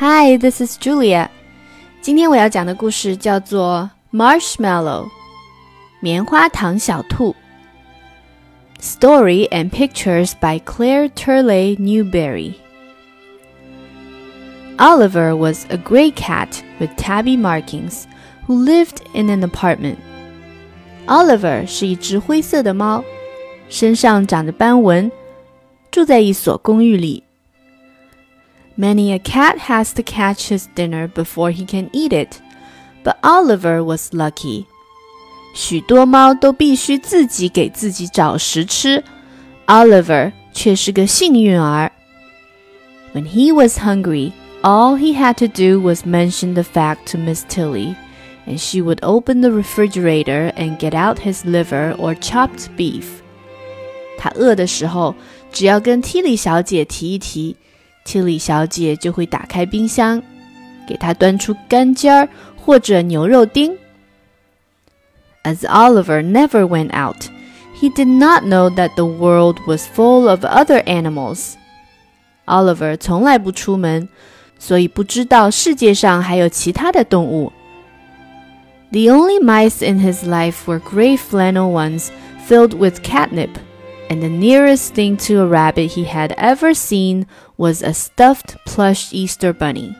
Hi, this is Julia. 今天我要讲的故事叫做《Marshmallow》棉花糖小兔。Story and pictures by Clare Turlay Newberry. Oliver was a gray cat with tabby markings who lived in an apartment. Oliver 是一只灰色的猫，身上长着斑纹，住在一所公寓里。Many a cat has to catch his dinner before he can eat it, but Oliver was lucky. 许多猫都必须自己给自己找食吃，Oliver 却是个幸运儿。When he was hungry, all he had to do was mention the fact to Miss Tilly, and she would open the refrigerator and get out his liver or chopped beef. 他饿的时候，只要跟 Tilly 小姐提一提。 Tilly 小姐就会打开冰箱，给她端出干尖儿或者牛肉丁。As Oliver never went out, he did not know that the world was full of other animals. Oliver 从来不出门，所以不知道世界上还有其他的动物。The only mice in his life were gray flannel ones filled with catnip and the nearest thing to a rabbit he had ever seen was a stuffed plush Easter bunny.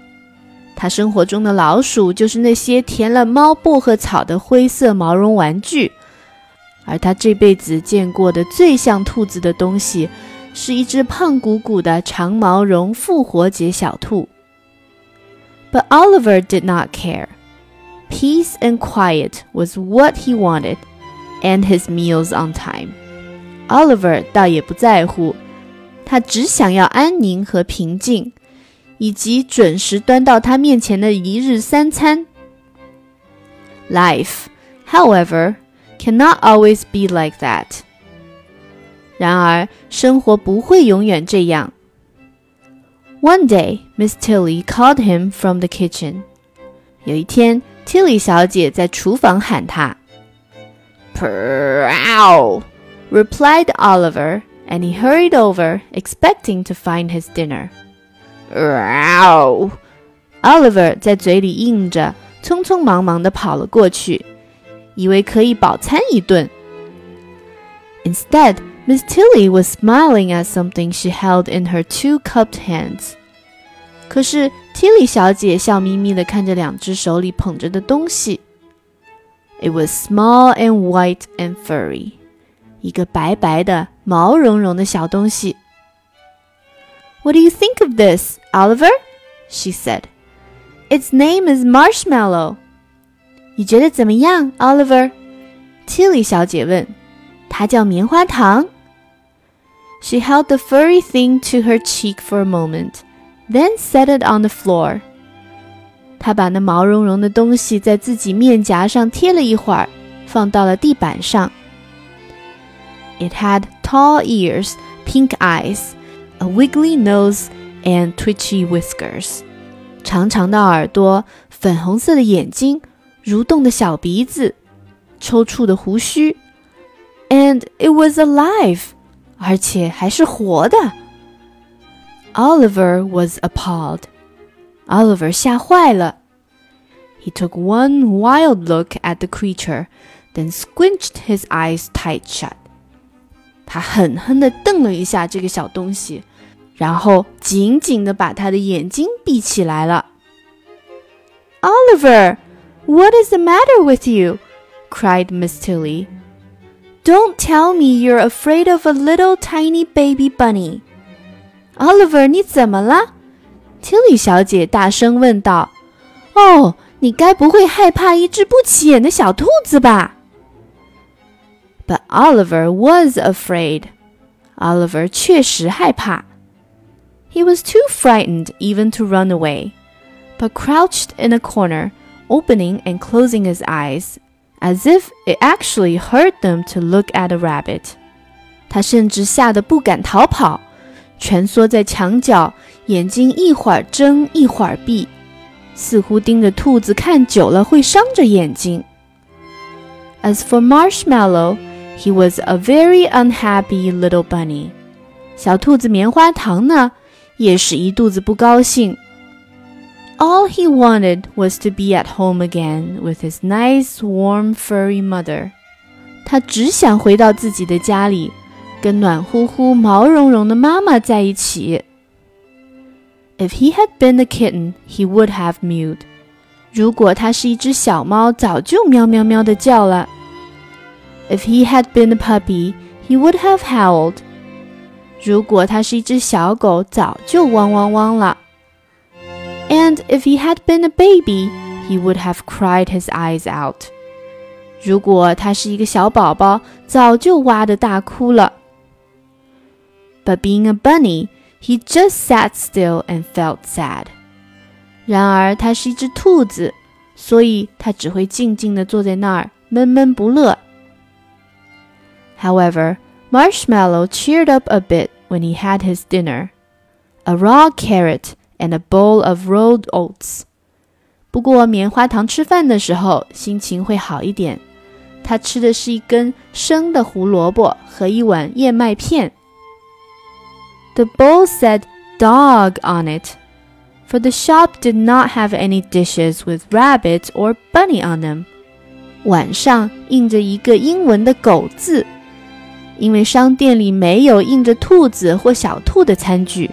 他生活中的老鼠就是那些填了猫薄荷草的灰色毛绒玩具，而他这辈子见过的最像兔子的东西，是一只胖鼓鼓的长毛绒复活节小兔。But Oliver did not care. Peace and quiet was what he wanted, and his meals on time. Oliver 倒也不在乎，他只想要安宁和平静，以及准时端到他面前的一日三餐。Life, however, cannot always be like that. 然而，生活不会永远这样。One day, Miss Tilly called him from the kitchen. 有一天，Tilly 小姐在厨房喊他。Prow! replied Oliver, and he hurried over, expecting to find his dinner. Row! Oliver 在嘴里应着，匆匆忙忙地跑了过去，以为可以饱餐一顿。Instead, Miss Tilly was smiling at something she held in her two cupped hands. 可是 Tilly 小姐笑眯眯地看着两只手里捧着的东西。It was small and white and furry. 一个白白的、毛茸茸的小东西。What do you think of this, Oliver? She said. Its name is Marshmallow. 你觉得怎么样，Oliver? Tilly 小姐问。它叫棉花糖。She held the furry thing to her cheek for a moment, then set it on the floor. 她把那毛茸茸的东西在自己面颊上贴了一会儿，放到了地板上。 it had tall ears, pink eyes, a wiggly nose, and twitchy whiskers. 长长的耳朵，粉红色的眼睛，蠕动的小鼻子，抽搐的胡须。And it was alive，而且还是活的。Oliver was appalled. Oliver 吓坏了。He took one wild look at the creature, then squinched his eyes tight shut. 他狠狠地瞪了一下这个小东西，然后紧紧地把他的眼睛闭起来了。Oliver, what is the matter with you? cried Miss Tilly. Don't tell me you're afraid of a little tiny baby bunny. Oliver，你怎么了？Tilly 小姐大声问道。哦，你该不会害怕一只不起眼的小兔子吧 ？but Oliver was afraid. Oliver 确实害怕。He was too frightened even to run away, but crouched in a corner, opening and closing his eyes, as if it actually hurt them to look at a rabbit. 他甚至吓得不敢逃跑，蜷缩在墙角，眼睛一会儿睁一会儿闭，似乎盯着兔子看久了会伤着眼睛。As for Marshmallow, He was a very unhappy little bunny. 小兔子棉花糖呢，也是一肚子不高兴。all he wanted was to be at home again with his nice, warm, furry mother. 他只想回到自己的家里，跟暖乎乎、毛茸茸的妈妈在一起。If he had been a kitten, he would have mewed. 如果他是一只小猫，早就喵喵喵的叫了。If he had been a puppy, he would have howled. 如果他是一只小狗，早就汪汪汪了。And if he had been a baby, he would have cried his eyes out. 如果他是一个小宝宝，早就哇的大哭了。But being a bunny, he just sat still and felt sad. 然而他是一只兔子，所以他只会静静地坐在那儿，闷闷不乐。 However, Marshmallow cheered up a bit when he had his dinner, a raw carrot and a bowl of rolled oats. 不过棉花糖吃饭的时候心情会好一点，他吃的是一根生的胡萝卜和一碗燕麦片。The bowl said dog on it, for the shop did not have any dishes with rabbit or bunny on them. 碗上印着一个英文的狗字， 因为商店里没有印着兔子或小兔的餐具。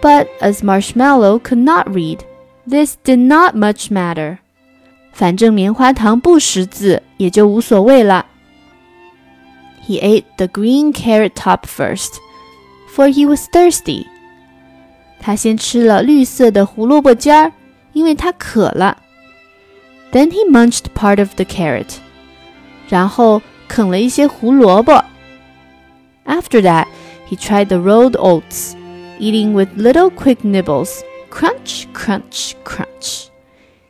But as Marshmallow could not read, this did not much matter. 反正棉花糖不识字，也就无所谓了。He ate the green carrot top first, for he was thirsty. 他先吃了绿色的胡萝卜尖儿，因为他渴了。Then he munched part of the carrot. 然后 啃了一些胡萝卜。After that, he tried the rolled oats, eating with little quick nibbles, crunch, crunch, crunch.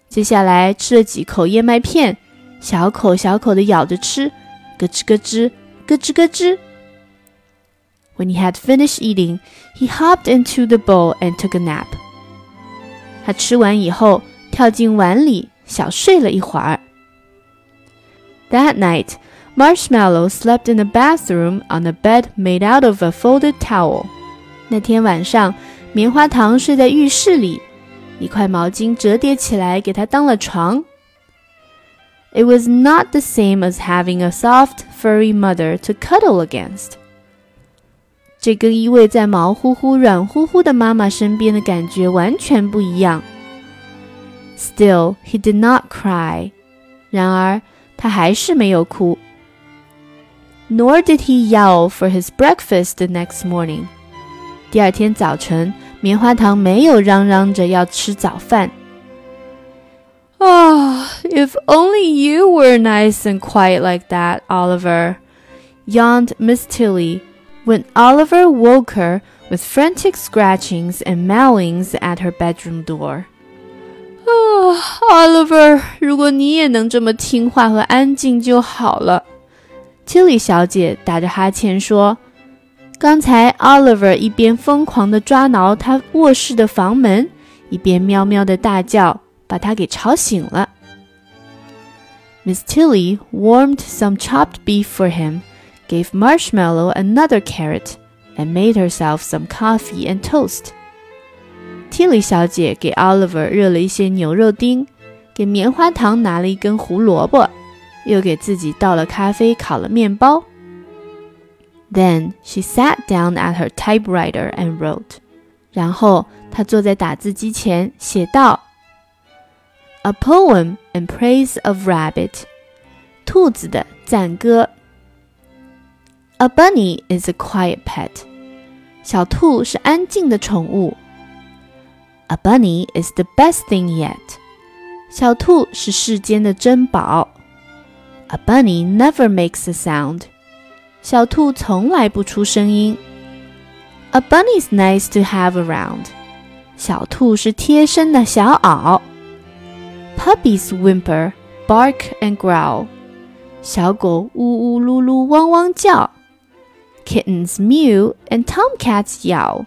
接下来吃了几口燕麦片，小口小口的咬着吃，咯吱咯吱，咯吱咯吱。When he had finished eating, he hopped into the bowl and took a nap. 他吃完以后，跳进碗里，小睡了一会儿。That night, Marshmallow slept in the bathroom on a bed made out of a folded towel. 那天晚上，棉花糖睡在浴室里。一块毛巾折叠起来给他当了床。It was not the same as having a soft, furry mother to cuddle against. 这跟依偎在毛乎乎、软乎乎的妈妈身边的感觉完全不一样。Still, he did not cry. 然而，他还是没有哭。 Nor did he yell for his breakfast the next morning. 第二天早晨。棉花糖没有嚷嚷着要吃早饭。Ah, if only you were nice and quiet like that, Oliver, yawned Miss Tilly when Oliver woke her with frantic scratchings and meowings at her bedroom door. 啊，Oliver，如果你也能这么听话和安静就好了。 Tilly 小姐打着哈欠说：“刚才 Oliver 一边疯狂地抓挠他卧室的房门，一边喵喵地大叫，把他给吵醒了。” Miss Tilly warmed some chopped beef for him, gave Marshmallow another carrot, and made herself some coffee and toast. Tilly 小姐给 Oliver 热了一些牛肉丁，给棉花糖拿了一根胡萝卜。又给自己倒了咖啡，烤了面包。Then she sat down at her typewriter and wrote. 然后她坐在打字机前写道：“A poem in praise of rabbit，兔子的赞歌。A bunny is a quiet pet，小兔是安静的宠物。A bunny is the best thing yet，小兔是世间的珍宝。 ” A bunny never makes a sound。”小兔从来不出声音。A bunny's nice to have around。小兔是贴身的小袄。Puppies whimper, bark and growl。小狗呜呜噜噜汪汪叫。Kittens mew and tomcats yowl。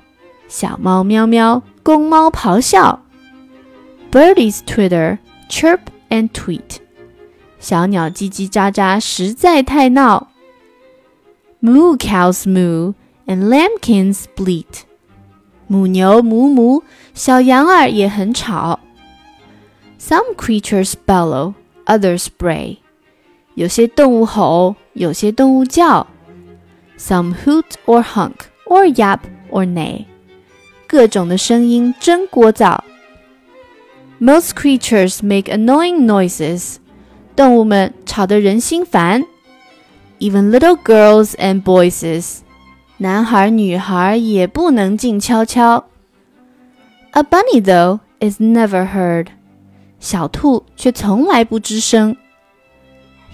小猫喵喵，公猫咆哮。Birdies twitter, chirp and tweet。 小鸟叽叽喳喳，实在太闹。Moo cows moo and lambkins bleat. 母牛母母，小羊儿也很吵。Some creatures bellow, others bray。有些动物吼，有些动物叫。Some hoot or honk, or yap or neigh。各种的声音真聒噪。Most creatures make annoying noises。 动物们吵得人心烦。Even little girls and boys。男孩女孩也不能静悄悄。A bunny though is never heard，小兔却从来不吱声。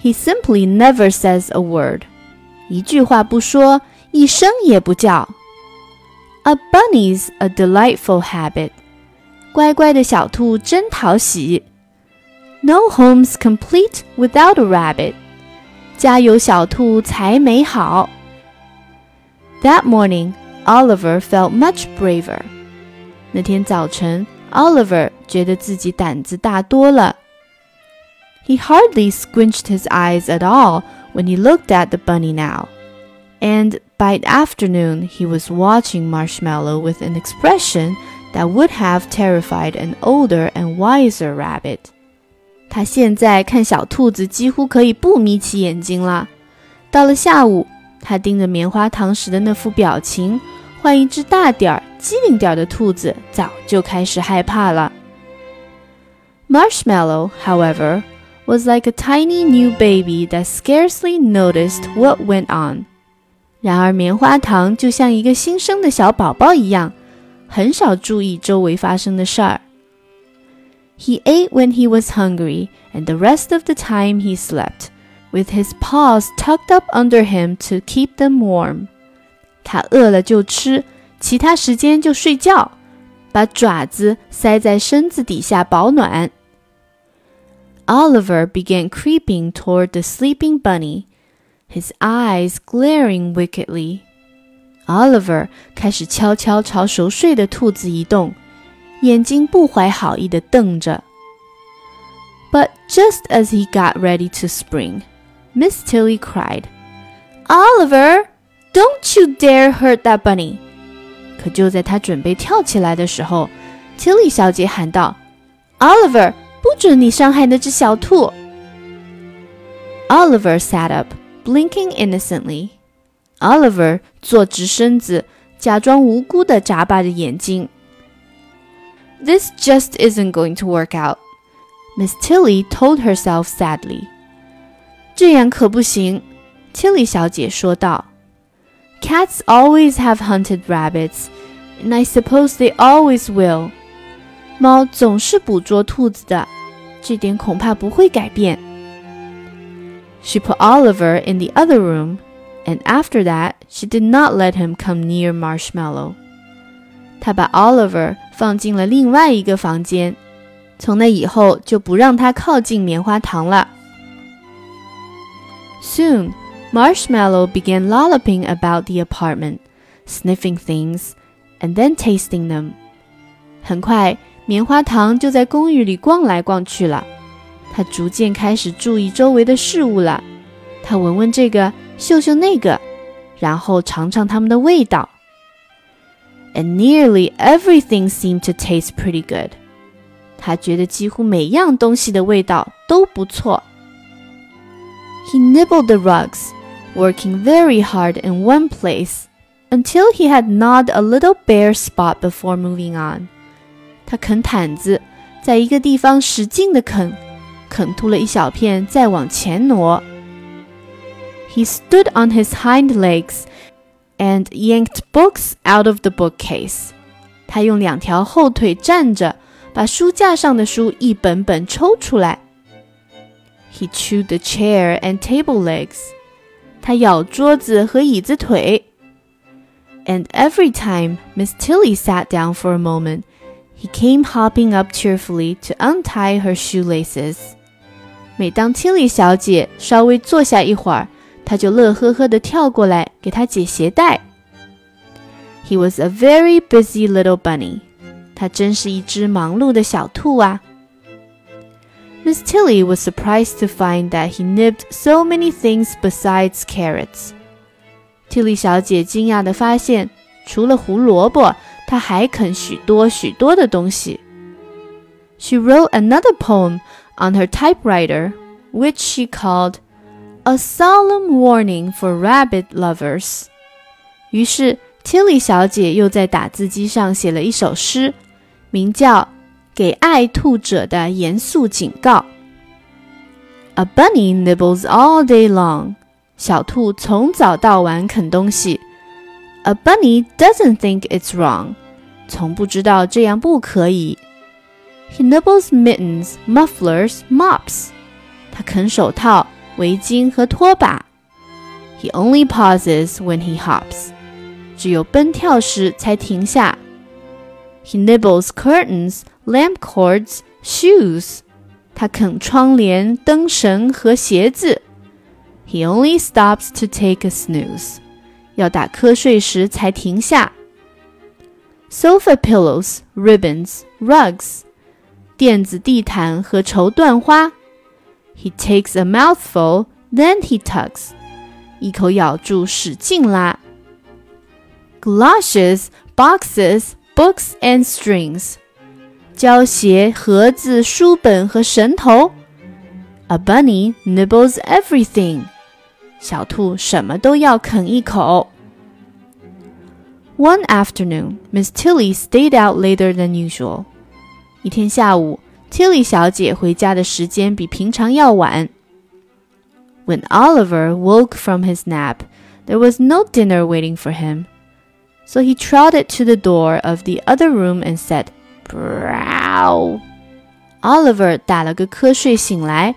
He simply never says a word，一句话不说，一声也不叫。A bunny's a delightful habit，乖乖的小兔真讨喜。 No home's complete without a rabbit，家有小兔才美好。That morning, Oliver felt much braver. 那天早晨，Oliver 觉得自己胆子大多了。He hardly squinched his eyes at all when he looked at the bunny now. And by afternoon, he was watching Marshmallow with an expression that would have terrified an older and wiser rabbit. 他现在看小兔子几乎可以不眯起眼睛了。到了下午，他盯着棉花糖时的那副表情，换一只大点儿、机灵点儿的兔子早就开始害怕了。Marshmallow, however, was like a tiny new baby that scarcely noticed what went on. 然而，棉花糖就像一个新生的小宝宝一样，很少注意周围发生的事儿。He ate when he was hungry, and the rest of the time he slept with his paws tucked up under him to keep them warm. 他饿了就吃，其他时间就睡觉，把爪子塞在身子底下保暖。Oliver began creeping toward the sleeping bunny, his eyes glaring wickedly. Oliver 开始悄悄朝熟睡的兔子移动， 眼睛不怀好意地瞪着。But just as he got ready to spring, Miss Tilly cried, Oliver, don't you dare hurt that bunny! 可就在他准备跳起来的时候，Tilly 小姐喊道：“Oliver，不准你伤害那只小兔。” Oliver sat up, blinking innocently. Oliver 坐直身子，假装无辜地眨巴着眼睛。 This just isn't going to work out, Miss Tilly told herself sadly. 这样可不行，Tilly 小姐说道。Cats always have hunted rabbits, and I suppose they always will. 猫总是捕捉兔子的，这点恐怕不会改变。She put Oliver in the other room, and after that, she did not let him come near Marshmallow. 他把 Oliver 放进了另外一个房间，从那以后就不让他靠近棉花糖了。Soon, Marshmallow began lolloping about the apartment, sniffing things, and then tasting them. 很快，棉花糖就在公寓里逛来逛去了。他逐渐开始注意周围的事物了。他闻闻这个，嗅嗅那个，然后尝尝它们的味道。And nearly everything seemed to taste pretty good. 他觉得几乎每样东西的味道都不错。he nibbled the rugs, working very hard in one place until he had gnawed a little bare spot before moving on. 他啃毯子，在一个地方使劲地啃，啃秃了一小片，再往前挪。He stood on his hind legs and yanked books out of the bookcase. 他用两条后腿站着，把书架上的书一本本抽出来。he chewed the chair and table legs. 他咬桌子和椅子腿。And every time Miss Tilly sat down for a moment, he came hopping up cheerfully to untie her shoelaces. 每当 Tilly 小姐稍微坐下一会儿， 他就乐呵呵地跳过来给她解鞋带。He was a very busy little bunny. 他真是一只忙碌的小兔啊。Miss Tilly was surprised to find that he nibbed so many things besides carrots. Tilly 小姐惊讶地发现，除了胡萝卜， 他还啃许多许多的东西。She wrote another poem on her typewriter, which she called "A Solemn Warning for Rabbit Lovers." 于是，Tilly 小姐又在打字机上写了一首诗，名叫《给爱兔者的严肃警告》。A bunny nibbles all day long. 小兔从早到晚啃东西。A bunny doesn't think it's wrong. 从不知道这样不可以。He nibbles mittens, mufflers, mops. 他啃手套、 围巾和拖把。He only pauses when he hops. 只有奔跳时才停下。He nibbles curtains, lamp cords, shoes. 他啃窗帘、灯绳和鞋子。He only stops to take a snooze. 要打瞌睡时才停下。Sofa pillows, ribbons, rugs. 垫子、地毯和绸缎花。 He takes a mouthful, then he tugs. 一口咬住，使劲拉。Galoshes, boxes, books and strings. 胶鞋、盒子、书本和绳头。A bunny nibbles everything. 小兔什么都要啃一口。One afternoon, Miss Tilly stayed out later than usual. 一天下午 ，Tilly 小姐回家的时间比平常要晚。When Oliver woke from his nap, there was no dinner waiting for him. So he trotted to the door of the other room and said, "Brow." Oliver 打了个瞌睡醒来，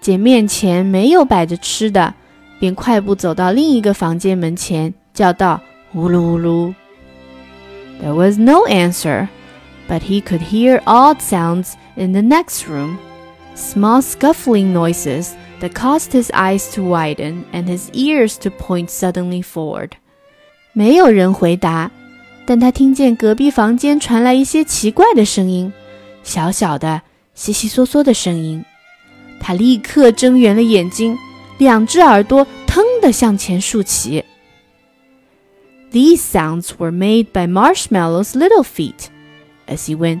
见面前没有摆着吃的，便快步走到另一个房间门前，叫道：“呜噜呜噜。” There was no answer but he could hear odd sounds in the next room, small scuffling noises that caused his eyes to widen and his ears to point suddenly forward. 没有人回答，但他听见隔壁房间传来一些奇怪的声音，小小的、悉悉嗦嗦的声音。他立刻睁圆了眼睛，两只耳朵腾地向前竖起。These sounds were made by Marshmallow's little feet as he went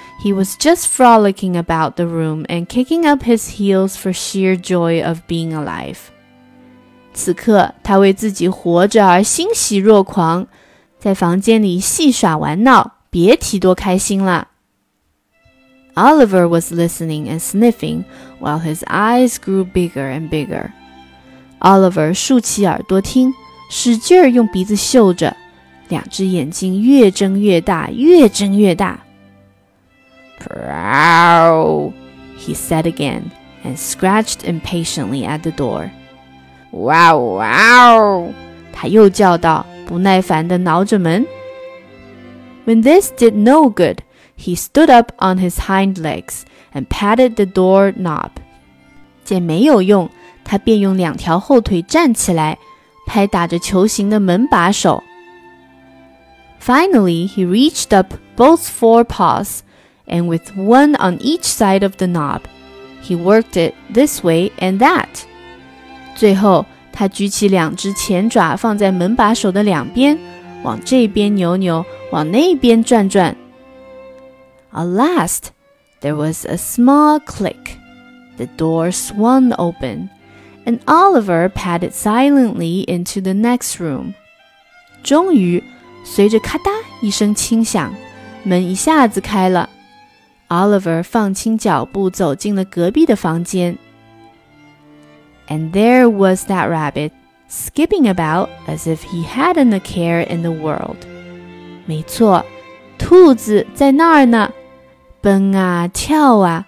he was just frolicking about the room and kicking up his heels for sheer joy of being alive. 此刻，他为自己活着而欣喜若狂，在房间里戏耍玩闹，别提多开心了。Oliver was listening and sniffing while his eyes grew bigger and bigger. Oliver 竖起耳朵听，使劲儿用鼻子嗅着，两只眼睛越睁越大，越睁越大。 Prow, he said again, and scratched impatiently at the door. Wow, wow, 他又叫道，不耐烦地挠着门。When this did no good, he stood up on his hind legs and patted the door knob. 见没有用，他便用两条后腿站起来，拍打着球形的门把手。Finally, he reached up both fore paws and with one on each side of the knob. He worked it this way and that. 最后，他举起两只前爪放在门把手的两边，往这边扭扭，往那边转转。At last, there was a small click. The door swung open, and Oliver padded silently into the next room. 终于，随着咔嗒一声轻响，门一下子开了。 Oliver 放轻脚步走进了隔壁的房间。And there was that rabbit, skipping about as if he hadn't a care in the world. 没错，兔子在那儿呢，蹦啊跳啊，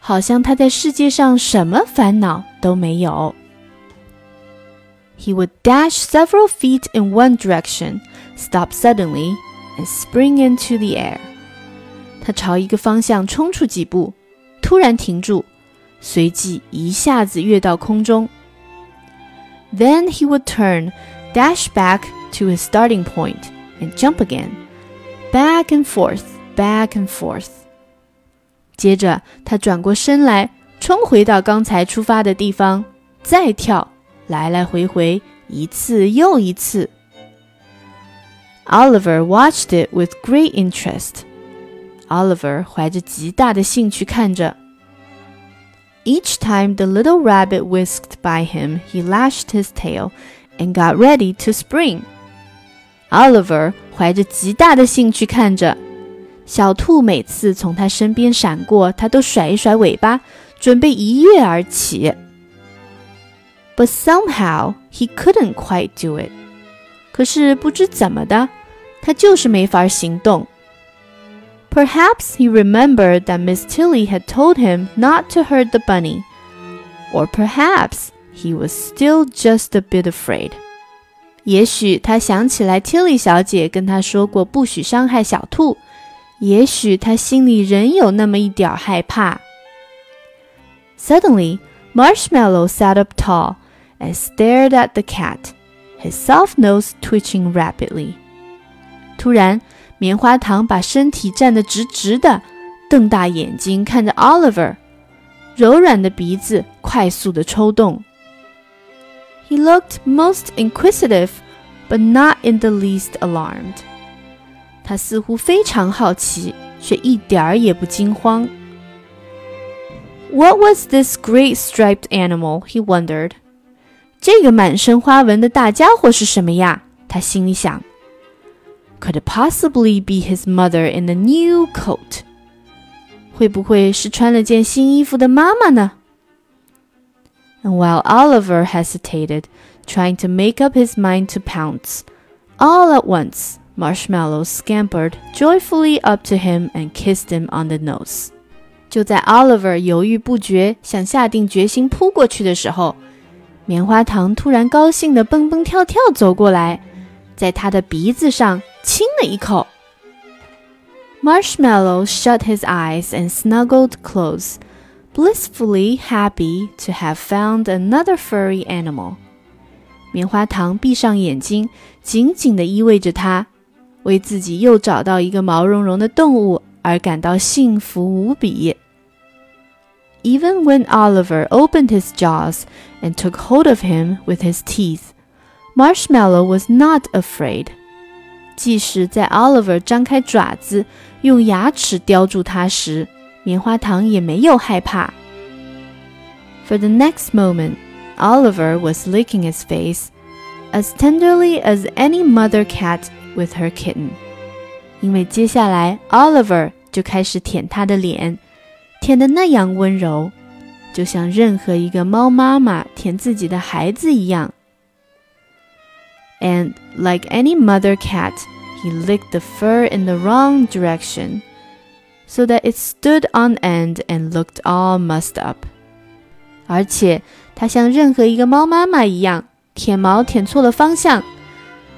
好像它在世界上什么烦恼都没有。He would dash several feet in one direction, stop suddenly, and spring into the air. 他朝一个方向冲出几步，突然停住，随即一下子跃到空中。Then he would turn, dash back to his starting point, and jump again, back and forth, back and forth. 接着，他转过身来，冲回到刚才出发的地方，再跳，来来回回，一次又一次。Oliver watched it with great interest. Oliver 怀着极大的兴趣看着。Each time the little rabbit whisked by him, he lashed his tail and got ready to spring. Oliver 怀着极大的兴趣看着。小兔每次从他身边闪过，他都甩一甩尾巴，准备一跃而起。But somehow he couldn't quite do it. 可是不知怎么的，他就是没法行动。 Perhaps he remembered that Miss Tilly had told him not to hurt the bunny, or perhaps he was still just a bit afraid. 也许他想起来 Tilly 小姐跟他说过不许伤害小兔，也许他心里仍有那么一点害怕。Suddenly, Marshmallow sat up tall and stared at the cat, his soft nose twitching rapidly. 突然， 棉花糖把身体站得直直的，瞪大眼睛看着 Oliver，柔软的鼻子快速地抽动。He looked most inquisitive, but not in the least alarmed. 他似乎非常好奇，却一点儿也不惊慌。What was this great striped animal? He wondered. 这个满身花纹的大家伙是什么呀？他心里想。 could it possibly be his mother in the new coat? 会不会是穿了件新衣服的妈妈呢？And while Oliver hesitated, trying to make up his mind to pounce, all at once Marshmallow scampered joyfully up to him and kissed him on the nose. 就在 Oliver 犹豫不决，想下定决心扑过去的时候，棉花糖突然高兴地蹦蹦跳跳走过来，在他的鼻子上 亲了一口。Marshmallow shut his eyes and snuggled close, blissfully happy to have found another furry animal. 棉花糖闭上眼睛，紧紧地依偎着它，为自己又找到一个毛茸茸的动物而感到幸福无比。Even when Oliver opened his jaws and took hold of him with his teeth, Marshmallow was not afraid. 即使在 Oliver 张开爪子，用牙齿叼住它时，棉花糖也没有害怕。For the next moment, Oliver was licking his face as tenderly as any mother cat with her kitten. 因为接下来 Oliver 就开始舔他的脸，舔得那样温柔，就像任何一个猫妈妈舔自己的孩子一样。and, like any mother cat, he licked the fur in the wrong direction, so that it stood on end and looked all mussed up. 而且，它像任何一个猫妈妈一样，舔毛舔错了方向，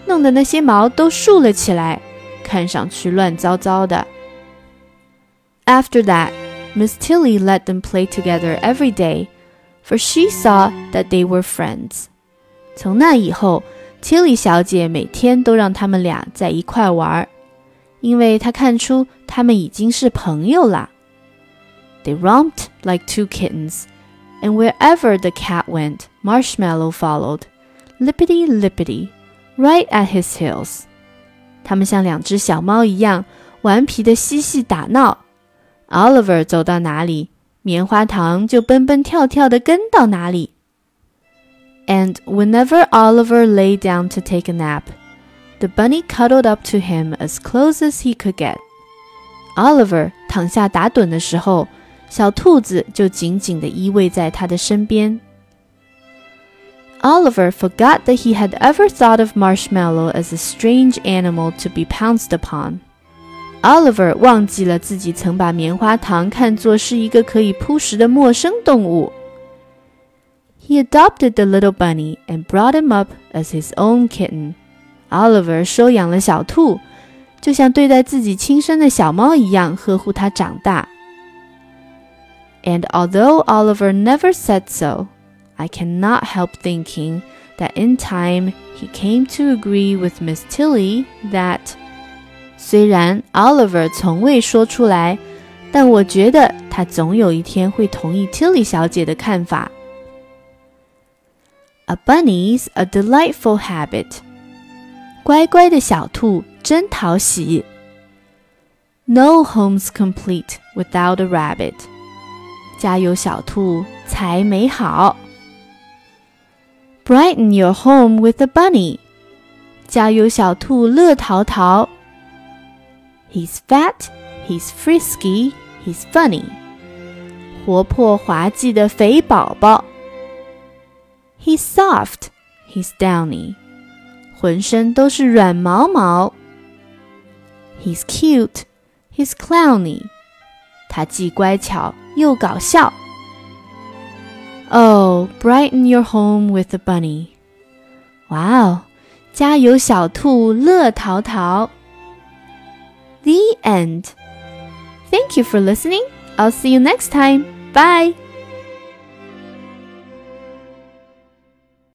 弄得那些毛都竖了起来，看上去乱糟糟的。After that, Miss Tilly let them play together every day, for she saw that they were friends. 从那以后。 Tilly 小姐每天都让他们俩在一块玩儿，因为她看出他们已经是朋友啦。They romped like two kittens, and wherever the cat went, Marshmallow followed, lippity lippity, right at his heels. 他们像两只小猫一样顽皮的嬉戏打闹。Oliver 走到哪里，棉花糖就蹦蹦跳跳的跟到哪里。and whenever Oliver lay down to take a nap, the bunny cuddled up to him as close as he could get. Oliver 躺下打盹的时候，小兔子就紧紧地依偎在他的身边。Oliver forgot that he had ever thought of Marshmallow as a strange animal to be pounced upon. Oliver 忘记了自己曾把棉花糖看作是一个可以扑食的陌生动物。 he adopted the little bunny and brought him up as his own kitten. Oliver 收养了小兔， 就像对待自己亲生的小猫一样呵护它长大。And although Oliver never said so, I cannot help thinking that in time he came to agree with Miss Tilly that 虽然 Oliver 从未说出来，但我觉得他总有一天会同意 Tilly 小姐的看法。 A bunny's a delightful habit. 乖乖的小兔真讨喜。No home's complete without a rabbit. 家有小兔才美好。Brighten your home with a bunny. 家有小兔乐淘淘。He's fat, he's frisky, he's funny. 活泼滑稽的肥宝宝。 He's soft, he's downy. 浑身都是软毛毛。He's cute, he's clowny. 他既乖巧又搞笑。Oh, brighten your home with a bunny. 哇哦，家有小兔乐淘淘。The end. Thank you for listening. I'll see you next time. Bye.